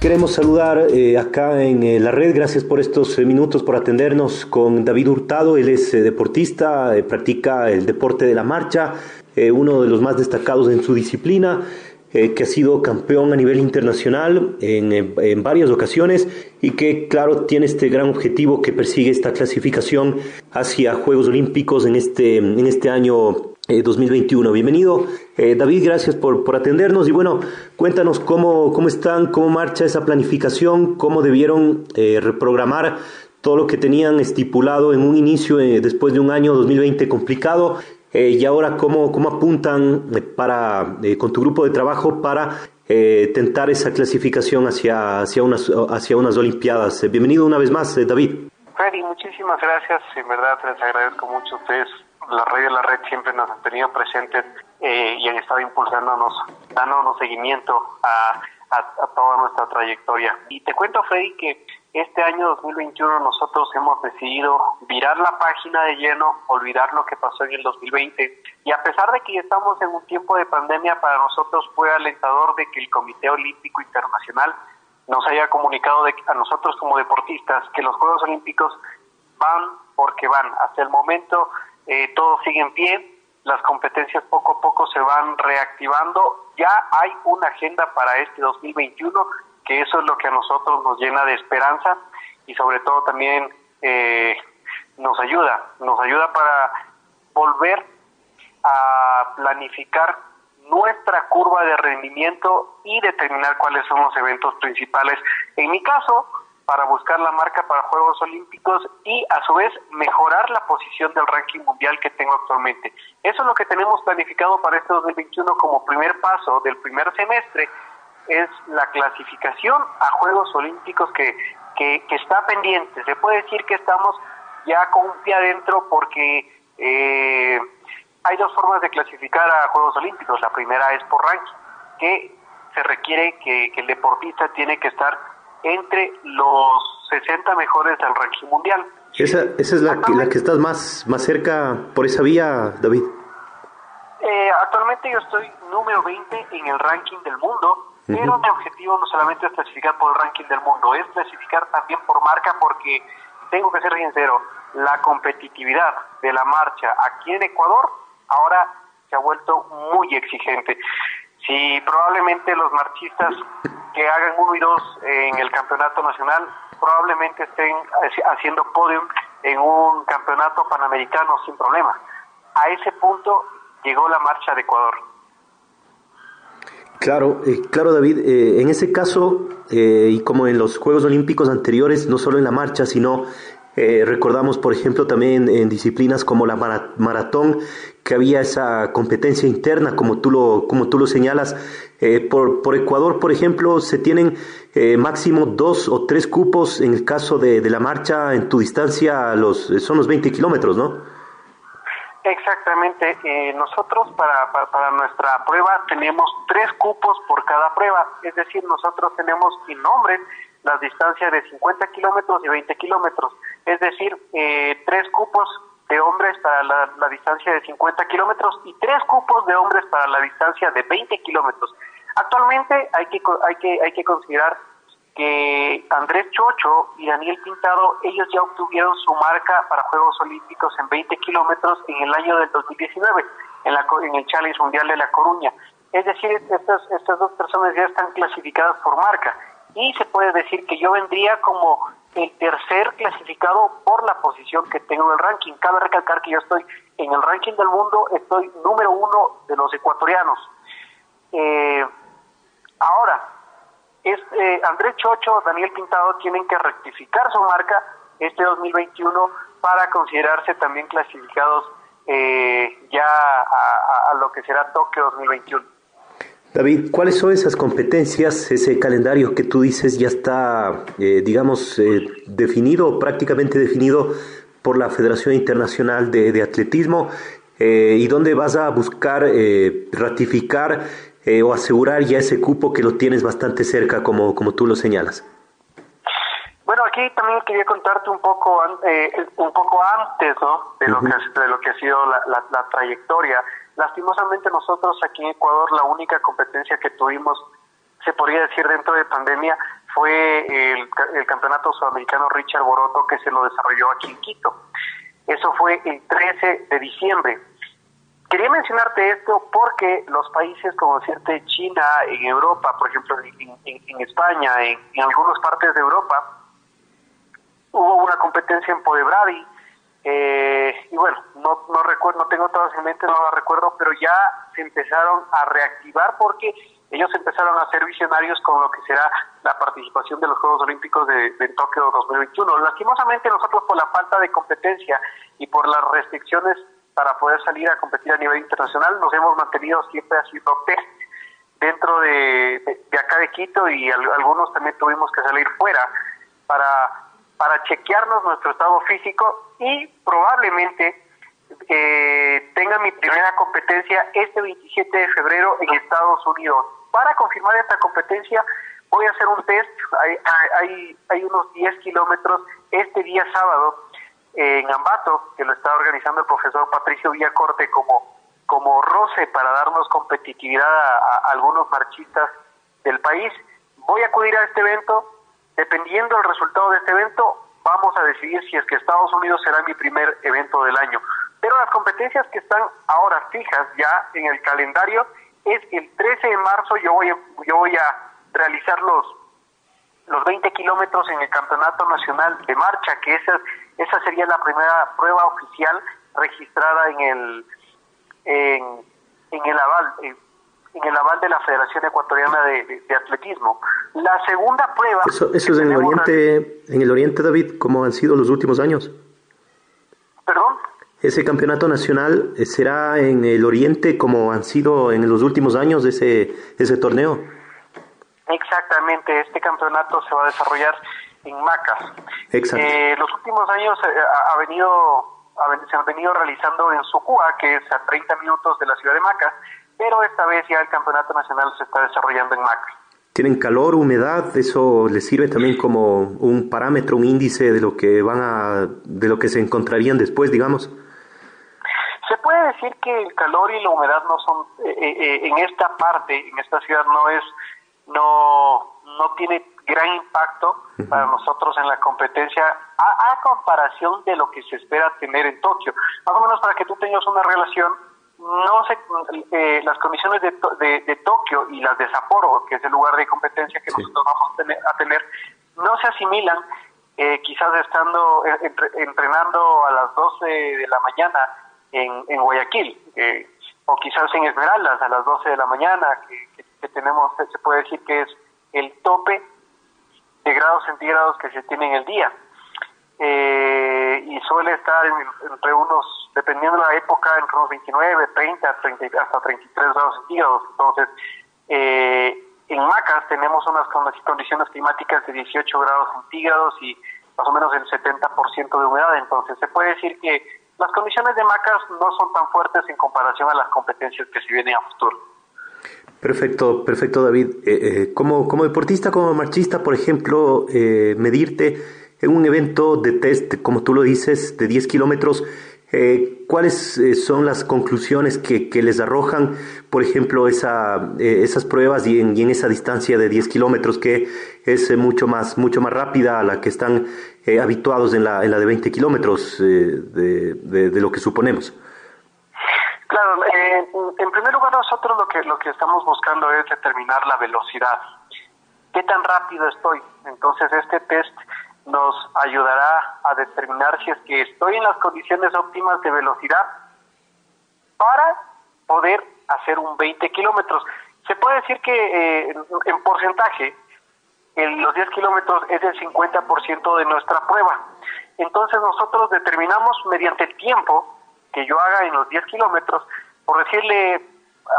Queremos saludar eh, acá en eh, la red, gracias por estos eh, minutos, por atendernos con David Hurtado, él es deportista, practica el deporte de la marcha, uno de los más destacados en su disciplina, que ha sido campeón a nivel internacional en, en, varias ocasiones y que claro tiene este gran objetivo que persigue esta clasificación hacia Juegos Olímpicos en este, en este año 2021. Eh, Bienvenido, eh, David, gracias por, por, atendernos y bueno, cuéntanos cómo, cómo están, cómo marcha esa planificación, cómo debieron eh, reprogramar todo lo que tenían estipulado en un inicio después de un año 2020 complicado y ahora cómo, cómo apuntan para, con tu grupo de trabajo para tentar esa clasificación hacia, hacia, unas, hacia unas Olimpiadas. bienvenido una vez más, David. Freddy, muchísimas gracias, en verdad les agradezco mucho a ustedes la red de la red siempre nos han tenido presentes eh, y han estado impulsándonos, dándonos seguimiento a, a, toda nuestra trayectoria. Y te cuento, Freddy, que este año 2021 nosotros hemos decidido virar la página de lleno, olvidar lo que pasó en el 2020 y a pesar de que estamos en un tiempo de pandemia, para nosotros fue alentador de que el Comité Olímpico Internacional nos haya comunicado de, a nosotros como deportistas que los Juegos Olímpicos van porque van. Hasta el momento eh, todo sigue en las competencias poco a poco se van reactivando, ya hay una agenda para este 2021, que eso es lo que a nosotros nos llena de esperanza y sobre todo también eh, nos ayuda, nos ayuda para volver a planificar nuestra curva de rendimiento y determinar cuáles son los eventos principales. En mi caso, para buscar la marca para Juegos Olímpicos y a su vez mejorar la posición del ranking mundial que tengo actualmente. Eso es lo que tenemos planificado para este 2021 como primer paso del primer semestre, es la clasificación a Juegos Olímpicos que, que, está pendiente. Se puede decir que estamos ya con un pie adentro porque eh, hay dos formas de clasificar a Juegos Olímpicos. La primera es por ranking, que se requiere que, que el deportista tiene que estar entre los 60 mejores del ranking mundial. Esa, esa es la que, la que estás más, más cerca por esa vía, David. Eh, actualmente yo estoy número 20 en el ranking del mundo, pero mi objetivo no solamente es clasificar por el ranking del mundo, es clasificar también por marca porque tengo que ser sincero, la competitividad de la marcha aquí en Ecuador ahora se ha vuelto muy exigente. Si probablemente los marchistas que hagan uno y dos en el campeonato nacional probablemente estén haciendo podium en un campeonato panamericano sin problema. A ese punto llegó la marcha de Ecuador. Claro, eh, claro David, eh, en ese caso, eh, y como en los Juegos Olímpicos anteriores, no solo en la marcha, sino eh, recordamos, por ejemplo, también en disciplinas como la maratón, que había esa competencia interna, como tú lo, como tú lo señalas. Eh, por, por, Ecuador, por ejemplo, se tienen eh, máximo dos o tres cupos en el caso de, de la marcha en tu distancia, los, son los 20 kilómetros, ¿no? Exactamente. nosotros para, para, para, nuestra prueba tenemos tres cupos por cada prueba. Es decir, nosotros tenemos en nombre las distancias de 50 kilómetros y 20 kilómetros, es decir, eh, tres cupos de hombres para la, distancia de 50 kilómetros y tres cupos de hombres para la distancia de 20 kilómetros. Actualmente hay que, hay que, hay que considerar que Andrés Chocho y Daniel Pintado, ellos ya obtuvieron su marca para Juegos Olímpicos en 20 kilómetros en el año del 2019, en, la, en el Challenge Mundial de La Coruña. Es decir, estas, estas dos personas ya están clasificadas por marca y se puede decir que yo vendría como el tercer clasificado por la posición que tengo en el ranking. Cabe recalcar que yo estoy en el ranking del mundo, estoy número uno de los ecuatorianos. Eh, ahora, es, eh, Andrés Chocho, Daniel Pintado tienen que rectificar su marca este 2021 para considerarse también clasificados eh, ya a, a, lo que será Tokio 2021. David, ¿cuáles son esas competencias, ese calendario que tú dices ya está, eh, digamos, eh, definido, prácticamente definido por la Federación Internacional de, de Atletismo? Eh, ¿Y dónde vas a buscar ratificar o asegurar ya ese cupo que lo tienes bastante cerca, como, como tú lo señalas? Bueno, aquí también quería contarte un poco, un poco antes ¿no? de, lo que, de lo que ha sido la, la, la trayectoria Lastimosamente nosotros aquí en Ecuador la única competencia que tuvimos, se podría decir dentro de pandemia, fue el, campeonato sudamericano Richard Boroto que se lo desarrolló aquí en Quito. Eso fue el 13 de diciembre. Quería mencionarte esto porque los países como decirte China, en Europa, por ejemplo en, España, en, en, algunas partes de Europa, hubo una competencia en Podebradi, eh, y bueno, no, no recuerdo, no tengo todas en mente, no las recuerdo, pero ya se empezaron a reactivar porque ellos empezaron a ser visionarios con lo que será la participación de los Juegos Olímpicos de, de Tokio 2021. Lastimosamente nosotros por la falta de competencia y por las restricciones para poder salir a competir a nivel internacional nos hemos mantenido siempre haciendo test dentro de, de, acá de Quito y algunos también tuvimos que salir fuera para para chequearnos nuestro estado físico y probablemente eh, tenga mi primera competencia este 27 de febrero en Estados Unidos. Para confirmar esta competencia voy a hacer un test, hay, hay, hay unos 10 kilómetros este día sábado en Ambato, que lo está organizando el profesor Patricio Villacorte como, como roce para darnos competitividad a, a algunos marchistas del país. Voy a acudir a este evento, Dependiendo del resultado de este evento, vamos a decidir si es que Estados Unidos será mi primer evento del año. Pero las competencias que están ahora fijas ya en el calendario es el 13 de marzo yo voy a, yo voy a realizar los los 20 kilómetros en el Campeonato Nacional de Marcha, que esa, esa sería la primera prueba oficial registrada en el en, en el aval en el aval de la Federación Ecuatoriana de, de, Atletismo. La segunda prueba... Eso, eso es en el Oriente, en el Oriente, David, como han sido los últimos años. ¿Perdón? Ese campeonato nacional eh, será en el Oriente como han sido en los últimos años ese, ese torneo. Exactamente, este campeonato se va a desarrollar en Macas. Exacto. Eh, los últimos años eh, ha venido, se han venido realizando en Sucúa, que es a 30 minutos de la ciudad de Macas, pero esta vez ya el campeonato nacional se está desarrollando en Macas. ¿Tienen calor, humedad? ¿Eso les sirve también como un parámetro, un índice de lo que van a, de lo que se encontrarían después, digamos? Se puede decir que el calor y la humedad no son, eh, eh, en esta parte, en esta ciudad no es, no, no tiene gran impacto uh -huh. para nosotros en la competencia a, a comparación de lo que se espera tener en Tokio. Más o menos para que tú tengas una relación, no se, eh, las condiciones de, de, de, Tokio y las de Sapporo, que es el lugar de competencia que sí. nosotros vamos a tener, a tener, no se asimilan, eh, quizás estando eh, entre, entrenando a las 12 de la mañana en, en Guayaquil, eh, o quizás en Esmeraldas a las 12 de la mañana, que, que, que, tenemos, se puede decir que es el tope de grados centígrados que se tiene en el día. Eh, y suele estar en, entre unos, dependiendo de la época, entre unos 29, 30, 30 hasta 33 grados centígrados. Entonces, eh, en Macas tenemos unas condiciones climáticas de 18 grados centígrados y más o menos el 70% de humedad. Entonces, se puede decir que las condiciones de Macas no son tan fuertes en comparación a las competencias que se vienen a futuro. Perfecto, perfecto David. Eh, eh, como, como deportista, como marchista, por ejemplo, eh, medirte en un evento de test, como tú lo dices, de 10 kilómetros, eh, ¿cuáles eh, son las conclusiones que, que, les arrojan, por ejemplo, esa, eh, esas pruebas y en, esa distancia de 10 kilómetros que es mucho más, mucho más rápida a la que están habituados en la, en la de 20 kilómetros de, de, de, lo que suponemos? Claro, en primer lugar nosotros lo que, lo que estamos buscando es determinar la velocidad. ¿Qué tan rápido estoy? Entonces este test nos ayudará a determinar si es que estoy en las condiciones óptimas de velocidad para poder hacer un 20 kilómetros. se puede decir que eh, en porcentaje el, los 10 kilómetros es el 50% de nuestra prueba. Entonces nosotros determinamos mediante el tiempo que yo haga en los 10 kilómetros, por decirle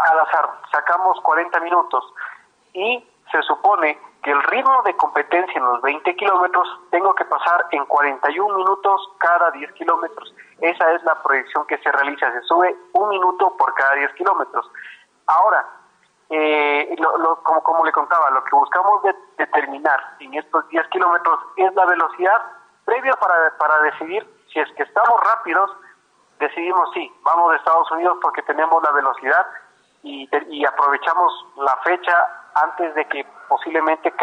al azar, sacamos 40 minutos y se supone que el ritmo de competencia en los 20 kilómetros tengo que pasar en 41 minutos cada 10 kilómetros. Esa es la proyección que se realiza, se sube un minuto por cada 10 kilómetros. Ahora, eh, como, como le contaba, lo que buscamos determinar en estos 10 kilómetros es la velocidad previa para, para decidir si es que estamos rápidos, decidimos sí, vamos de Estados Unidos porque tenemos la velocidad y aprovechamos la fecha antes de que posiblemente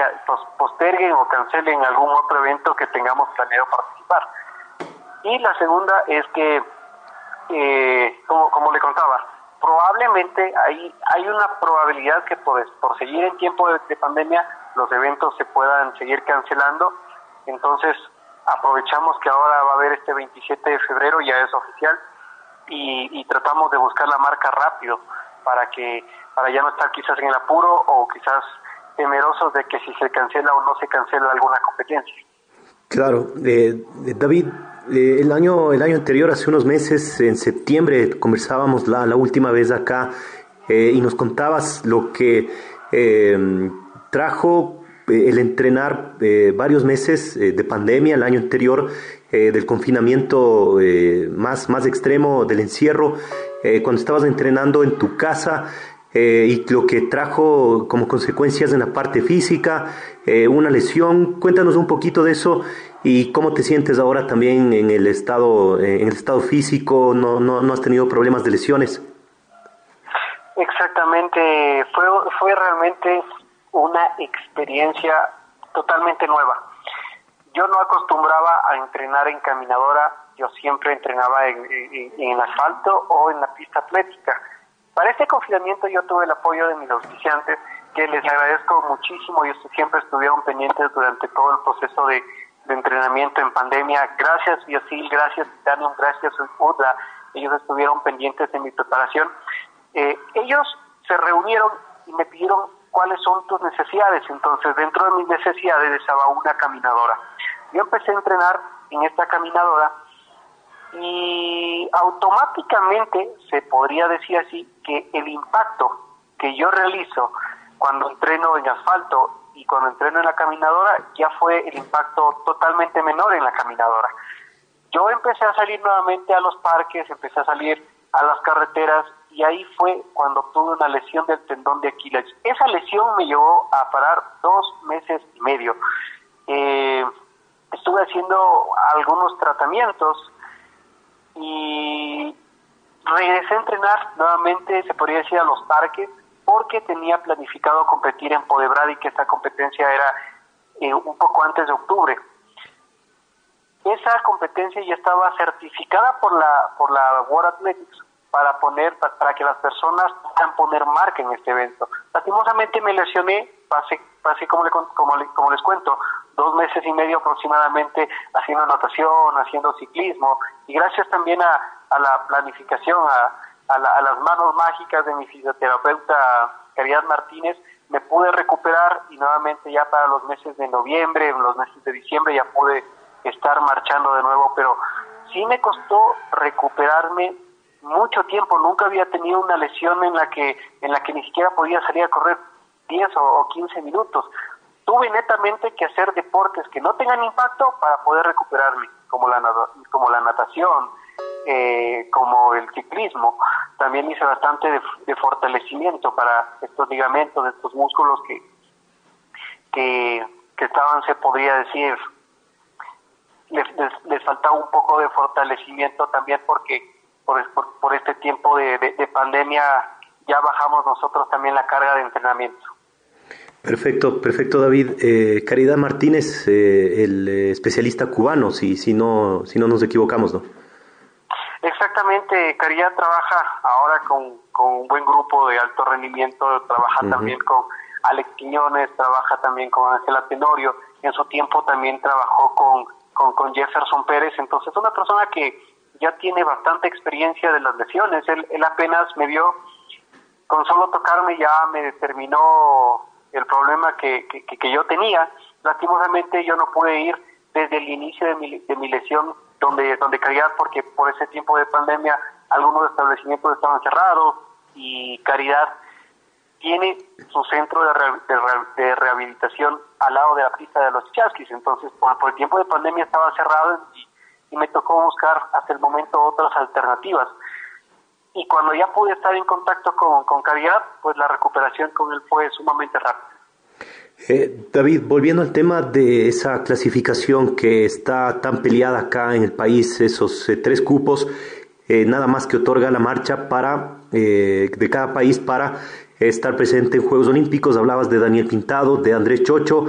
posterguen o cancelen algún otro evento que tengamos planeado participar. Y la segunda es que, eh, como, como le contaba, probablemente hay, hay una probabilidad que por, por seguir en tiempo de, pandemia los eventos se puedan seguir cancelando. Entonces, aprovechamos que ahora va a haber este 27 de febrero, ya es oficial, y, y tratamos de buscar la marca rápido para que para ya no estar quizás en el apuro o quizás temerosos de que si se cancela o no se cancela alguna competencia. Claro, eh, David, eh, el año el año anterior, hace unos meses, en septiembre, conversábamos la, la última vez acá eh, y nos contabas lo que trajo el entrenar varios meses de pandemia el año anterior, del confinamiento más, más extremo, del encierro, cuando estabas entrenando en tu casa eh, y lo que trajo como consecuencias en la parte física, eh, una lesión. Cuéntanos un poquito de eso y cómo te sientes ahora también en el estado, en el estado físico. No, no, no has tenido problemas de lesiones. Exactamente, fue, fue realmente una experiencia totalmente nueva. Yo no acostumbraba a entrenar en caminadora, yo siempre entrenaba en, en el asfalto o en la pista atlética para este confinamiento yo tuve el apoyo de mis auspiciantes, que les agradezco muchísimo y siempre estuvieron pendientes durante todo el proceso de, entrenamiento en pandemia. Gracias Biosil, gracias Titanium, gracias UDA, ellos estuvieron pendientes de mi preparación. Eh, ellos se reunieron y me pidieron cuáles son tus necesidades. Entonces, dentro de mis necesidades estaba una caminadora. Yo empecé a entrenar en esta caminadora y automáticamente se podría decir así que el impacto que yo realizo cuando entreno en asfalto y cuando entreno en la caminadora ya fue el impacto totalmente menor en la caminadora. Yo empecé a salir nuevamente a los parques, empecé a salir a las carreteras y ahí fue cuando tuve una lesión del tendón de Aquiles. Esa lesión me llevó a parar dos meses y medio. Eh, estuve haciendo algunos tratamientos y regresé a entrenar nuevamente, se podría decir, a los parques, porque tenía planificado competir en Podebrad y que esta competencia era eh, un poco antes de octubre. Esa competencia ya estaba certificada por la por la World Athletics para poner para que las personas puedan poner marca en este evento. Lastimosamente me lesioné, pasé, pasé como, le, como, como les cuento, dos meses y medio aproximadamente haciendo natación, haciendo ciclismo, y gracias también a, a la planificación, a, a, las manos mágicas de mi fisioterapeuta Caridad Martínez, me pude recuperar y nuevamente ya para los meses de noviembre, los meses de diciembre ya pude estar marchando de nuevo, pero sí me costó recuperarme mucho tiempo, nunca había tenido una lesión en la que en la que ni siquiera podía salir a correr 10 o 15 minutos. Tuve netamente que hacer deportes que no tengan impacto para poder recuperarme, como la, como la natación, eh, como el ciclismo. También hice bastante de, fortalecimiento para estos ligamentos, estos músculos que, que, estaban, se podría decir, les, les, faltaba un poco de fortalecimiento también porque por, por, este tiempo de pandemia ya bajamos nosotros también la carga de entrenamiento. Perfecto, perfecto David. Eh, Caridad Martínez, eh, el eh, especialista cubano, si, si, no, si no nos equivocamos, ¿no? Exactamente, Caridad trabaja ahora con, con un buen grupo de alto rendimiento, trabaja también con Alex Quiñones, trabaja también con Ángela Tenorio, en su tiempo también trabajó con, con, con Jefferson Pérez, entonces una persona que ya tiene bastante experiencia de las lesiones, él, él apenas me vio con solo tocarme ya me determinó el problema que, que, yo tenía. Lastimosamente yo no pude ir desde el inicio de mi, de mi lesión donde, donde Caridad, porque por ese tiempo de pandemia algunos establecimientos estaban cerrados y Caridad tiene su centro de, de, rehabilitación al lado de la pista de los chasquis. Entonces, por, por el tiempo de pandemia estaba cerrado y, y me tocó buscar hasta el momento otras alternativas y cuando ya pude estar en contacto con, con Caridad, pues la recuperación con él fue sumamente rápida. Eh, David, volviendo al tema de esa clasificación que está tan peleada acá en el país, esos eh, tres cupos, eh, nada más que otorga la marcha para de cada país para estar presente en Juegos Olímpicos. Hablabas de Daniel Pintado, de Andrés Chocho,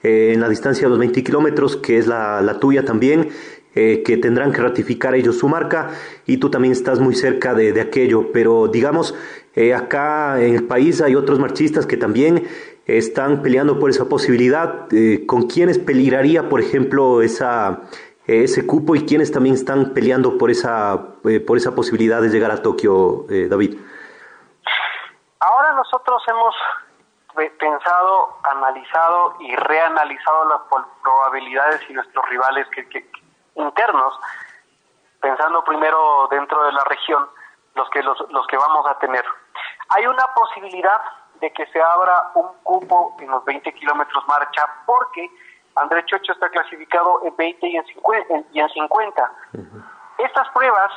en la distancia de los 20 kilómetros, que es la, la tuya también. Eh, que tendrán que ratificar ellos su marca y tú también estás muy cerca de, aquello, pero digamos, eh, acá en el país hay otros marchistas que también están peleando por esa posibilidad. Eh, ¿Con quiénes peligraría, por ejemplo, esa, ese cupo y quiénes también están peleando por esa, por esa posibilidad de llegar a Tokio, David? Ahora nosotros hemos pensado, analizado y reanalizado las probabilidades y nuestros rivales que, internos, pensando primero dentro de la región, los que, los, los que vamos a tener. Hay una posibilidad de que se abra un cupo en los 20 kilómetros marcha porque Andrés Chocho está clasificado en 20 y en 50. Y en 50. Estas pruebas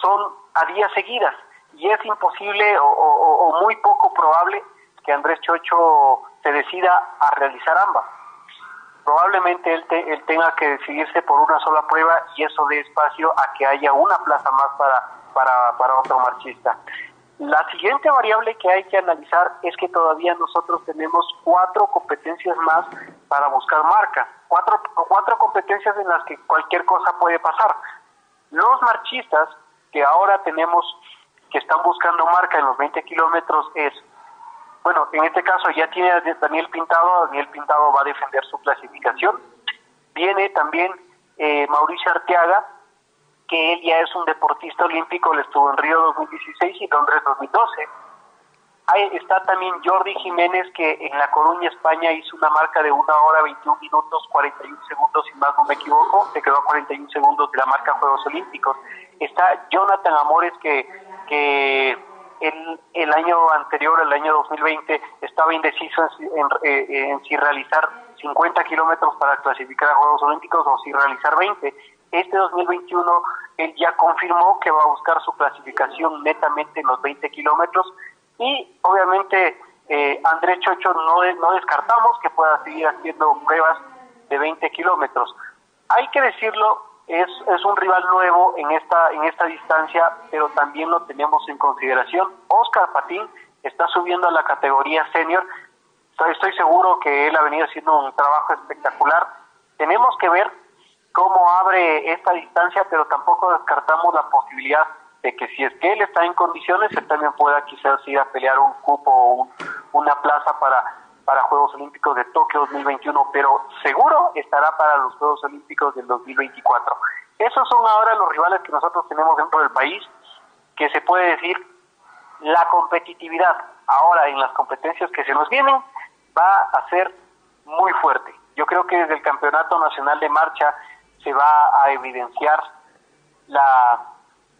son a días seguidas y es imposible o, o muy poco probable que Andrés Chocho se decida a realizar ambas probablemente él, él tenga que decidirse por una sola prueba y eso dé espacio a que haya una plaza más para, para, para otro marchista. La siguiente variable que hay que analizar es que todavía nosotros tenemos cuatro competencias más para buscar marca, cuatro, cuatro competencias en las que cualquier cosa puede pasar. Los marchistas que ahora tenemos que están buscando marca en los 20 kilómetros es bueno, en este caso ya tiene Daniel Pintado, Daniel Pintado va a defender su clasificación. Viene también eh, Mauricio Arteaga, que él ya es un deportista olímpico, le estuvo en Río 2016 y Londres 2012. Ahí está también Jordi Jiménez, que en La Coruña, España, hizo una marca de 1 hora 21 minutos 41 segundos, si más no me equivoco, se quedó a 41 segundos de la marca Juegos Olímpicos. Está Jonathan Amores, que, que el, el año anterior, el año 2020, estaba indeciso en, eh, en, si realizar 50 kilómetros para clasificar a Juegos Olímpicos o si realizar 20. Este 2021 él ya confirmó que va a buscar su clasificación netamente en los 20 kilómetros y obviamente eh, Andrés Chocho no, no descartamos que pueda seguir haciendo pruebas de 20 kilómetros. Hay que decirlo, es, es un rival nuevo en esta, en esta distancia, pero también lo tenemos en consideración. Oscar Patín está subiendo a la categoría senior. Estoy, estoy seguro que él ha venido haciendo un trabajo espectacular. Tenemos que ver cómo abre esta distancia, pero tampoco descartamos la posibilidad de que si es que él está en condiciones, él también pueda quizás ir a pelear un cupo o una plaza para para Juegos Olímpicos de Tokio 2021, pero seguro estará para los Juegos Olímpicos del 2024. Esos son ahora los rivales que nosotros tenemos dentro del país, que se puede decir la competitividad ahora en las competencias que se nos vienen va a ser muy fuerte. Yo creo que desde el Campeonato Nacional de Marcha se va a evidenciar la,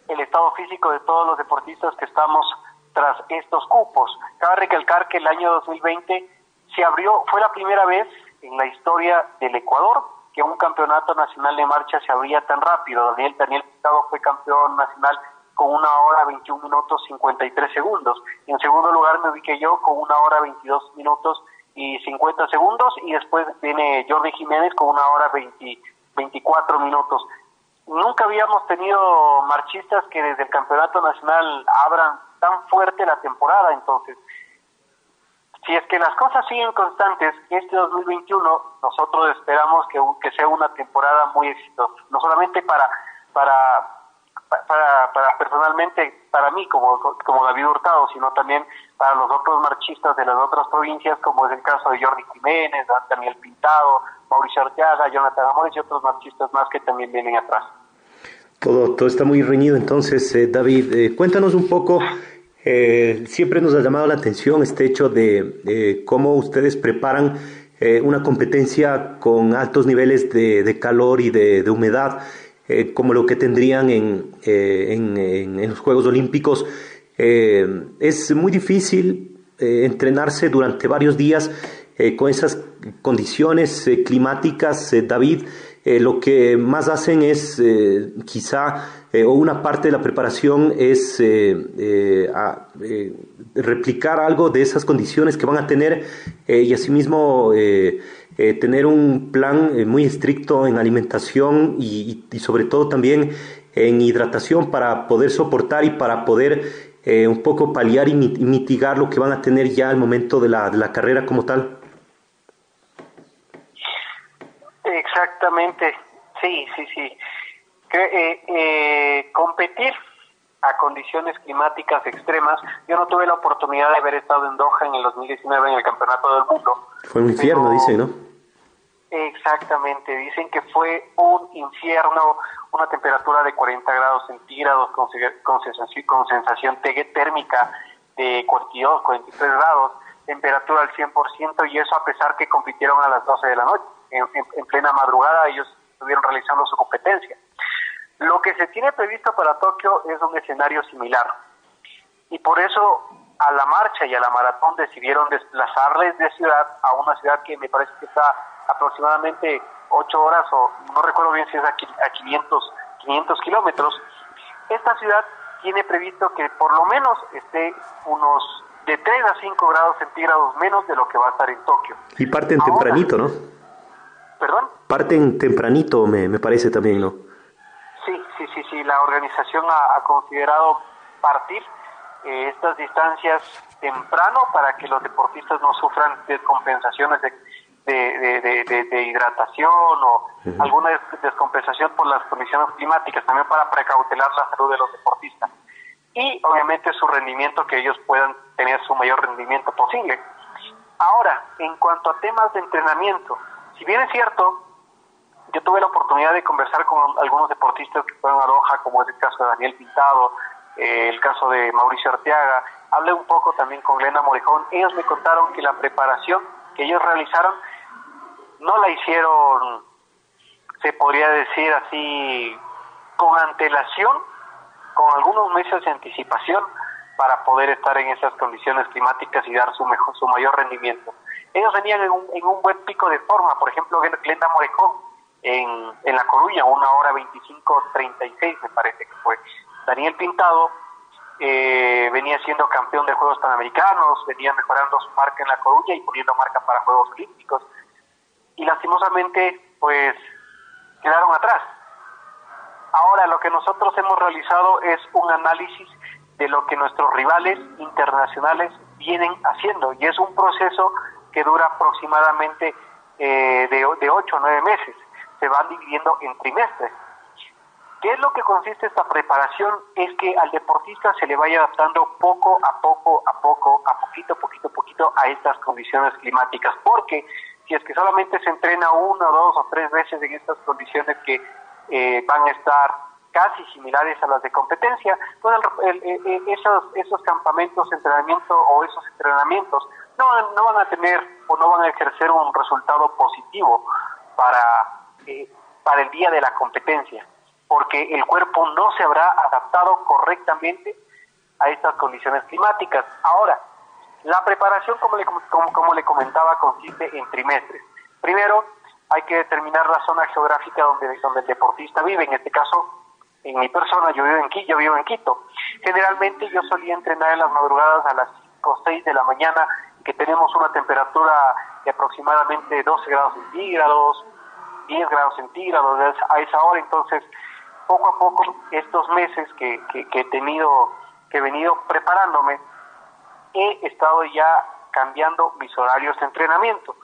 el estado físico de todos los deportistas que estamos tras estos cupos. Cabe recalcar que el año 2020 se abrió, fue la primera vez en la historia del Ecuador que un campeonato nacional de marcha se abría tan rápido. Daniel, Daniel Pintado fue campeón nacional con una hora 21 minutos 53 segundos. En segundo lugar me ubiqué yo con una hora 22 minutos y 50 segundos y después viene Jordi Jiménez con una hora 20, 24 minutos. Nunca habíamos tenido marchistas que desde el campeonato nacional abran tan fuerte la temporada, entonces si es que las cosas siguen constantes, este 2021 nosotros esperamos que, que sea una temporada muy exitosa, no solamente para, para, para, para personalmente, para mí como, como David Hurtado, sino también para los otros marchistas de las otras provincias, como es el caso de Jordi Jiménez, Daniel Pintado, Mauricio Arteaga, Jonathan Amores y otros marchistas más que también vienen atrás. Todo, todo está muy reñido entonces, eh, David. Eh, cuéntanos un poco Eh, siempre nos ha llamado la atención este hecho de cómo ustedes preparan eh, una competencia con altos niveles de, calor y de, humedad, eh, como lo que tendrían en, los Juegos Olímpicos. es muy difícil entrenarse durante varios días con esas condiciones climáticas, David. lo que más hacen es quizá eh, o una parte de la preparación es eh, eh, replicar algo de esas condiciones que van a tener y asimismo tener un plan muy estricto en alimentación y, sobre todo también en hidratación para poder soportar y para poder un poco paliar y mitigar lo que van a tener ya al momento de la, de la carrera como tal. Exactamente, sí, sí, sí. Eh, eh, competir a condiciones climáticas extremas. Yo no tuve la oportunidad de haber estado en Doha en el 2019 en el Campeonato del Mundo. Fue un infierno, dice, ¿no? Exactamente, dicen que fue un infierno, una temperatura de 40 grados centígrados con, con, sensación, con sensación térmica de 42, 43 grados, temperatura al 100% y eso a pesar que compitieron a las 12 de la noche. en plena madrugada ellos estuvieron realizando su competencia. Lo que se tiene previsto para Tokio es un escenario similar. Y por eso a la marcha y a la maratón decidieron desplazarles de ciudad a una ciudad que me parece que está aproximadamente 8 horas o no recuerdo bien si es a 500, 500 kilómetros. Esta ciudad tiene previsto que por lo menos esté unos de 3 a 5 grados centígrados menos de lo que va a estar en Tokio. Y parten tempranito, ¿no? ¿Perdón? Parten tempranito, me, me parece también, ¿no? Sí, la organización ha, considerado partir eh, estas distancias temprano para que los deportistas no sufran descompensaciones de, de, hidratación o alguna descompensación por las condiciones climáticas, también para precautelar la salud de los deportistas y obviamente su rendimiento, que ellos puedan tener su mayor rendimiento posible. Ahora, en cuanto a temas de entrenamiento, si bien es cierto, yo tuve la oportunidad de conversar con algunos deportistas que fueron a Doha, como es el caso de Daniel Pintado, eh, el caso de Mauricio Arteaga. Hablé un poco también con Glenda Morejón. Ellos me contaron que la preparación que ellos realizaron no la hicieron, se podría decir así, con antelación, con algunos meses de anticipación para poder estar en esas condiciones climáticas y dar su mejor, su mayor rendimiento. Ellos venían en un, en un buen pico de forma, por ejemplo, Glenda Morejón en, en La Coruña, una hora 25-36 me parece que fue. Daniel Pintado eh, venía siendo campeón de Juegos Panamericanos, venía mejorando su marca en La Coruña y poniendo marca para Juegos Olímpicos. Y lastimosamente, pues, quedaron atrás. Ahora lo que nosotros hemos realizado es un análisis de lo que nuestros rivales internacionales vienen haciendo y es un proceso que dura aproximadamente eh, de, de 8 o 9 meses se van dividiendo en trimestres. ¿Qué es lo que consiste esta preparación? Es que al deportista se le vaya adaptando poco a poco, a poco, a poquito, poquito, poquito a estas condiciones climáticas, porque si es que solamente se entrena una, dos o tres veces en estas condiciones que eh, van a estar casi similares a las de competencia, pues esos, esos campamentos entrenamiento o esos entrenamientos no, no van a tener o no van a ejercer un resultado positivo para eh, para el día de la competencia, porque el cuerpo no se habrá adaptado correctamente a estas condiciones climáticas. Ahora, la preparación, como le, como, le comentaba, consiste en trimestres. Primero, hay que determinar la zona geográfica donde, donde el deportista vive. En este caso, en mi persona, yo vivo en Quito, yo vivo en Quito. Generalmente yo solía entrenar en las madrugadas a las 5 o 6 de la mañana, que tenemos una temperatura de aproximadamente 12 grados centígrados, 10 grados centígrados a esa hora, entonces poco a poco estos meses que, he tenido, que he venido preparándome, he estado ya cambiando mis horarios de entrenamiento.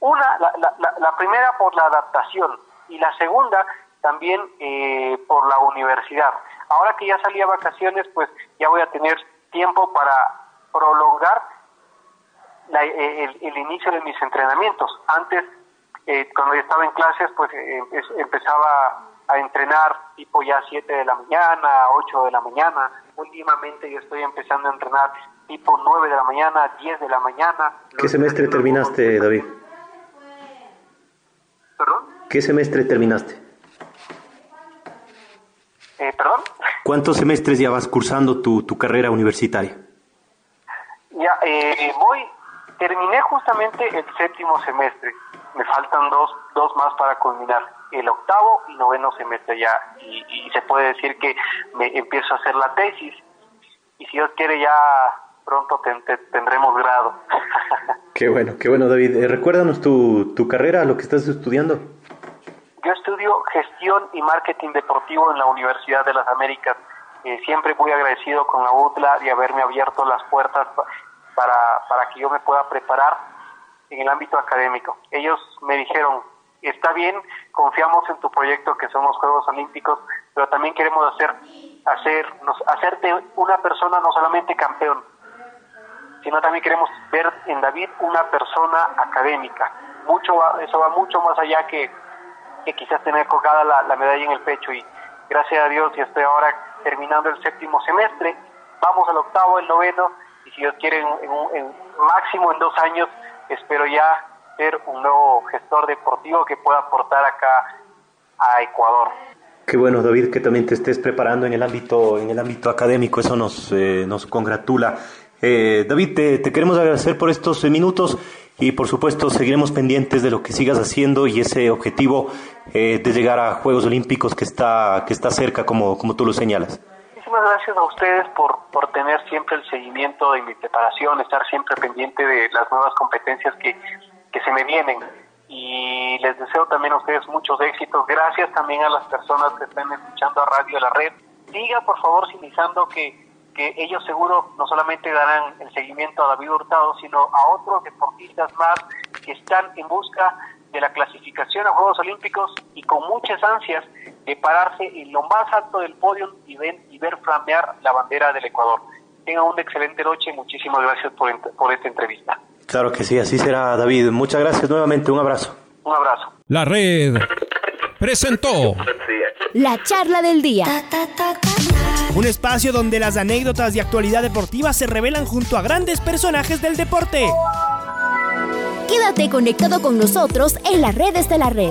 Una, la, la, la primera por la adaptación y la segunda también eh, por la universidad. Ahora que ya salí a vacaciones, pues ya voy a tener tiempo para prolongar eh, el, el, inicio de mis entrenamientos. Antes eh, cuando yo estaba en clases, pues eh, empezaba a entrenar tipo ya 7 de la mañana, 8 de la mañana. Últimamente yo estoy empezando a entrenar tipo 9 de la mañana, 10 de la mañana. ¿Qué semestre terminaste, David? ¿Perdón? ¿Qué semestre terminaste? Eh, ¿Perdón? ¿Cuántos semestres ya vas cursando tu, tu carrera universitaria? Ya, eh, voy, terminé justamente el séptimo semestre. Me faltan dos, dos más para culminar, el octavo y noveno semestre ya. Y, y se puede decir que me empiezo a hacer la tesis. Y si Dios quiere ya pronto ten, ten, tendremos grado. qué bueno, qué bueno David. Eh, recuérdanos tu, tu carrera, lo que estás estudiando. Yo estudio gestión y marketing deportivo en la Universidad de las Américas. Eh, siempre muy agradecido con la UTLA de haberme abierto las puertas para, para que yo me pueda preparar en el ámbito académico. Ellos me dijeron, está bien, confiamos en tu proyecto que son los Juegos Olímpicos, pero también queremos hacer, hacer, nos, hacerte una persona no solamente campeón, sino también queremos ver en David una persona académica. Mucho eso va mucho más allá que, que quizás tener colgada la, la medalla en el pecho y gracias a Dios y estoy ahora terminando el séptimo semestre, vamos al octavo, el noveno y si Dios quiere en, en, en máximo en dos años espero ya ser un nuevo gestor deportivo que pueda aportar acá a Ecuador. Qué bueno, David, que también te estés preparando en el ámbito, en el ámbito académico, eso nos, eh, nos congratula. Eh, David, te, queremos agradecer por estos minutos y por supuesto seguiremos pendientes de lo que sigas haciendo y ese objetivo eh, de llegar a Juegos Olímpicos que está, que está cerca, como, como tú lo señalas. Muchísimas gracias a ustedes por, por tener siempre el seguimiento de mi preparación, estar siempre pendiente de las nuevas competencias que, que se me vienen. Y les deseo también a ustedes muchos éxitos. Gracias también a las personas que están escuchando a Radio La Red. Diga, por favor, sinizando que, que ellos seguro no solamente darán el seguimiento a David Hurtado, sino a otros deportistas más que están en busca de la clasificación a Juegos Olímpicos y con muchas ansias de pararse en lo más alto del podio y, ven, y ver flamear la bandera del Ecuador. Tengan una excelente noche y muchísimas gracias por, por esta entrevista. Claro que sí, así será David. Muchas gracias nuevamente, un abrazo. Un abrazo. La red presentó la charla del día. Un espacio donde las anécdotas de actualidad deportiva se revelan junto a grandes personajes del deporte. Quédate conectado con nosotros en las redes de la red.